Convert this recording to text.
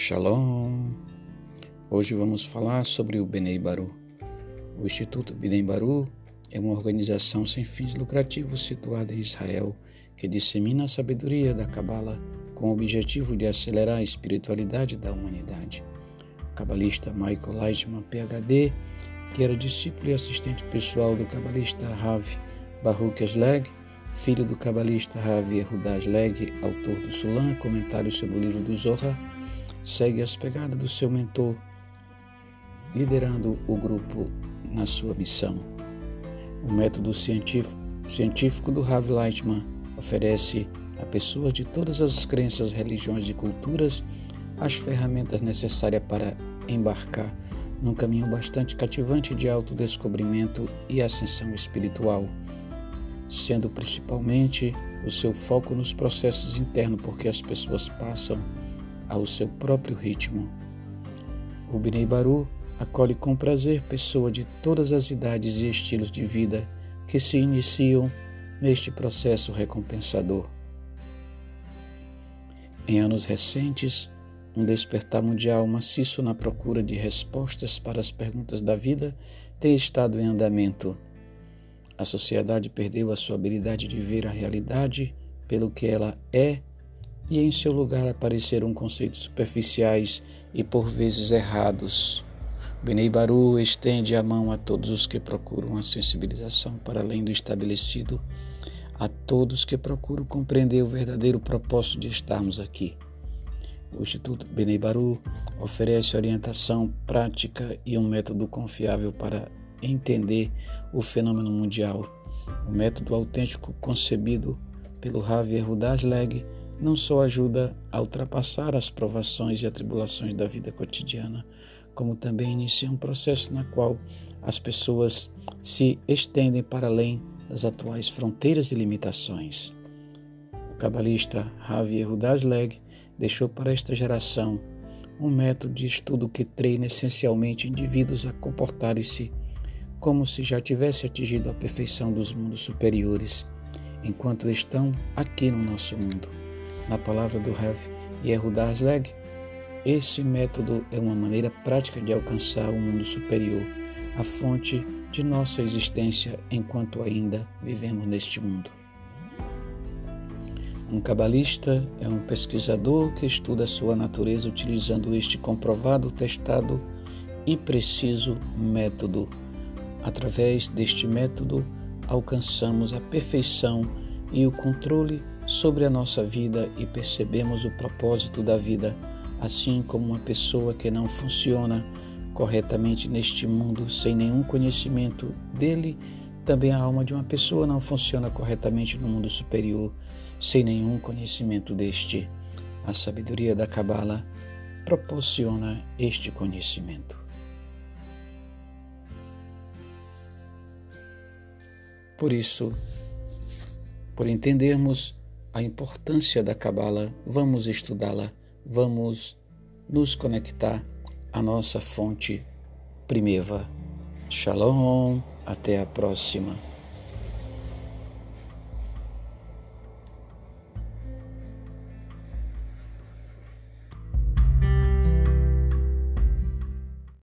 Shalom! Hoje vamos falar sobre o Benei Baru. O Instituto Benei Baru é uma organização sem fins lucrativos situada em Israel que dissemina a sabedoria da Kabbalah com o objetivo de acelerar a espiritualidade da humanidade. O cabalista Michael Leitman, PhD, que era discípulo e assistente pessoal do cabalista Rav Baruch Asleg, filho do cabalista Rav Yehuda Asleg, autor do Sulam, comentário sobre o livro do Zohar, segue as pegadas do seu mentor, liderando o grupo na sua missão. O método científico, científico do Rav Leitman oferece a pessoas de todas as crenças, religiões e culturas as ferramentas necessárias para embarcar num caminho bastante cativante de autodescobrimento e ascensão espiritual, sendo principalmente o seu foco nos processos internos, porque as pessoas passam ao seu próprio ritmo. O Binei Baru acolhe com prazer pessoas de todas as idades e estilos de vida que se iniciam neste processo recompensador. Em anos recentes, um despertar mundial maciço na procura de respostas para as perguntas da vida tem estado em andamento. A sociedade perdeu a sua habilidade de ver a realidade pelo que ela é e em seu lugar apareceram conceitos superficiais e por vezes errados. Benei Baru estende a mão a todos os que procuram a sensibilização para além do estabelecido, a todos que procuram compreender o verdadeiro propósito de estarmos aqui. O Instituto Benei Baru oferece orientação prática e um método confiável para entender o fenômeno mundial. O método autêntico concebido pelo Javier Rudasleg não só ajuda a ultrapassar as provações e atribulações da vida cotidiana, como também inicia um processo na qual as pessoas se estendem para além das atuais fronteiras e limitações. O cabalista Javier Rudasleg deixou para esta geração um método de estudo que treina essencialmente indivíduos a comportarem-se como se já tivesse atingido a perfeição dos mundos superiores, enquanto estão aqui no nosso mundo na palavra do Rav Yehuda Asleg, esse método é uma maneira prática de alcançar o mundo superior, a fonte de nossa existência enquanto ainda vivemos neste mundo. Um cabalista é um pesquisador que estuda sua natureza utilizando este comprovado, testado e preciso método. Através deste método, alcançamos a perfeição e o controle sobre a nossa vida e percebemos o propósito da vida, assim como uma pessoa que não funciona corretamente neste mundo sem nenhum conhecimento dele, também a alma de uma pessoa não funciona corretamente no mundo superior sem nenhum conhecimento deste. A sabedoria da Cabala proporciona este conhecimento. Por isso, por entendermos a importância da Cabala, vamos estudá-la, vamos nos conectar à nossa fonte primeva. Shalom, até a próxima.